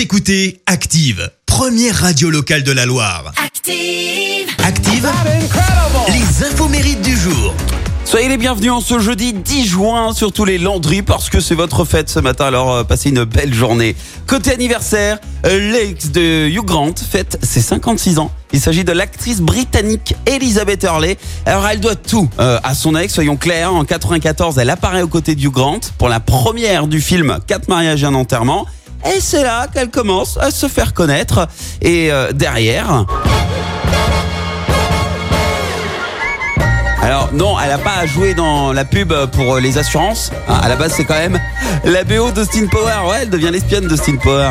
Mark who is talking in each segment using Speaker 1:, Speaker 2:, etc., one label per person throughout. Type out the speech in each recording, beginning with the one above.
Speaker 1: Vous écoutez Active, première radio locale de la Loire.
Speaker 2: Active.
Speaker 1: Active, les infos mérites du jour.
Speaker 3: Soyez les bienvenus en ce jeudi 10 juin sur tous les Landry parce que c'est votre fête ce matin, alors euh, passez une belle journée. Côté anniversaire, euh, l'ex de Hugh Grant fête ses 56 ans. Il s'agit de l'actrice britannique Elizabeth Hurley. Alors elle doit tout euh, à son ex, soyons clairs. En 94, elle apparaît aux côtés de Hugh Grant pour la première du film Quatre mariages et un enterrement. Et c'est là qu'elle commence à se faire connaître. Et euh, derrière... Alors non, elle n'a pas joué dans la pub pour les assurances. Ah, à la base, c'est quand même la BO d'Austin Power. Ouais, elle devient l'espionne d'Austin Power.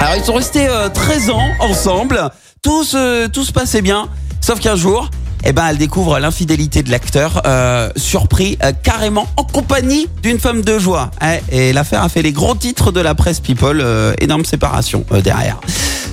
Speaker 3: Alors ils sont restés euh, 13 ans ensemble. Tout se, tout se passait bien. Sauf qu'un jour, eh ben, elle découvre l'infidélité de l'acteur, euh, surpris euh, carrément en compagnie d'une femme de joie. Ouais, et l'affaire a fait les gros titres de la presse People. euh, énorme séparation euh, derrière.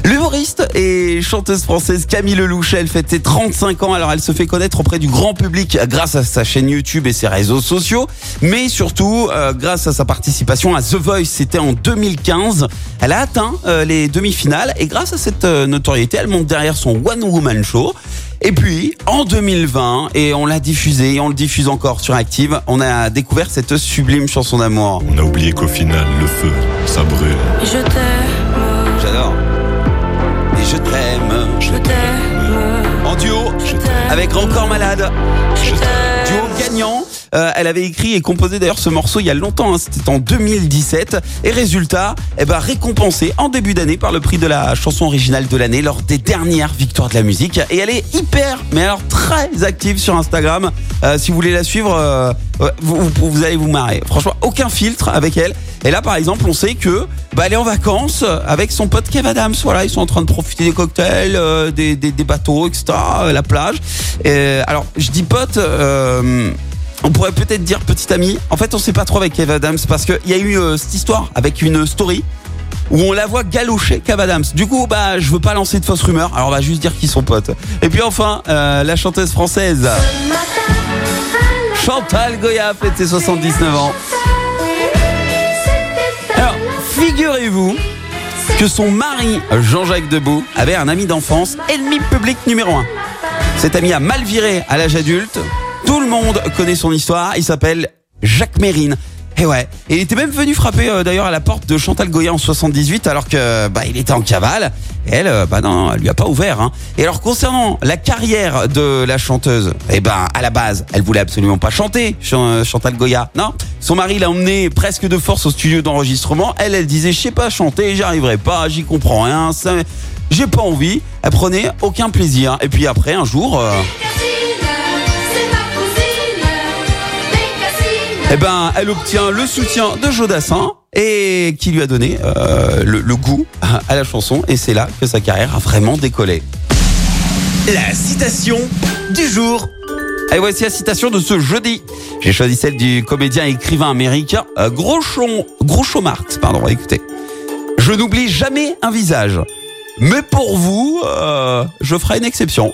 Speaker 3: L'humoriste et chanteuse française Camille Lelouch, elle fête ses 35 ans. Alors elle se fait connaître auprès du grand public grâce à sa chaîne YouTube et ses réseaux sociaux, mais surtout euh, grâce à sa participation à The Voice. C'était en 2015. Elle a atteint euh, les demi-finales et grâce à cette notoriété, elle monte derrière son One Woman Show. Et puis, en 2020, et on l'a diffusé, et on le diffuse encore sur Active, on a découvert cette sublime chanson d'amour.
Speaker 4: On a oublié qu'au final, le feu, ça brûle.
Speaker 2: Je t'aime.
Speaker 3: J'adore. Et je t'aime.
Speaker 2: Je t'aime.
Speaker 3: En duo
Speaker 2: Je t'aime.
Speaker 3: avec Encore Malade.
Speaker 2: Je t'aime.
Speaker 3: Duo gagnant. Euh, elle avait écrit et composé d'ailleurs ce morceau il y a longtemps, hein, c'était en 2017. Et résultat, eh ben, récompensée en début d'année par le prix de la chanson originale de l'année lors des dernières victoires de la musique. Et elle est hyper, mais alors très active sur Instagram. Euh, si vous voulez la suivre, euh, ouais, vous, vous- vous allez vous marrer. Franchement, aucun filtre avec elle. Et là, par exemple, on sait que bah, elle est en vacances avec son pote Kev Adams. Voilà, ils sont en train de profiter des cocktails, euh, des, des, des bateaux, etc., euh, la plage. Et, alors, je dis pote. On pourrait peut-être dire petit ami. En fait, on sait pas trop avec Kev Adams parce qu'il y a eu euh, cette histoire avec une story où on la voit galocher Kev Adams. Du coup, bah, je veux pas lancer de fausses rumeurs. Alors, on va juste dire qu'ils sont potes. Et puis enfin, euh, la chanteuse française Chantal Goya fête ses 79 ans. Alors, figurez-vous que son mari, Jean-Jacques Debout, avait un ami d'enfance, ennemi public numéro un. Cet ami a mal viré à l'âge adulte. Tout le monde connaît son histoire. Il s'appelle Jacques Mérine. Et ouais, il était même venu frapper euh, d'ailleurs à la porte de Chantal Goya en 78 alors que bah il était en cavale. Et elle, euh, bah non, elle lui a pas ouvert. Hein. Et alors concernant la carrière de la chanteuse, eh ben à la base, elle voulait absolument pas chanter Chan- Chantal Goya. Non, son mari l'a emmenée presque de force au studio d'enregistrement. Elle, elle disait je sais pas chanter, j'y arriverai pas, j'y comprends rien. J'ai pas envie. Elle prenait aucun plaisir. Et puis après un jour. euh, eh ben, elle obtient le soutien de Jodassin et qui lui a donné euh, le, goût à, la chanson. Et c'est là que sa carrière a vraiment décollé.
Speaker 1: La citation du jour.
Speaker 3: Et voici la citation de ce jeudi. J'ai choisi celle du comédien et écrivain américain euh, Marx. Pardon, écoutez. Je n'oublie jamais un visage. Mais pour vous, euh, je ferai une exception.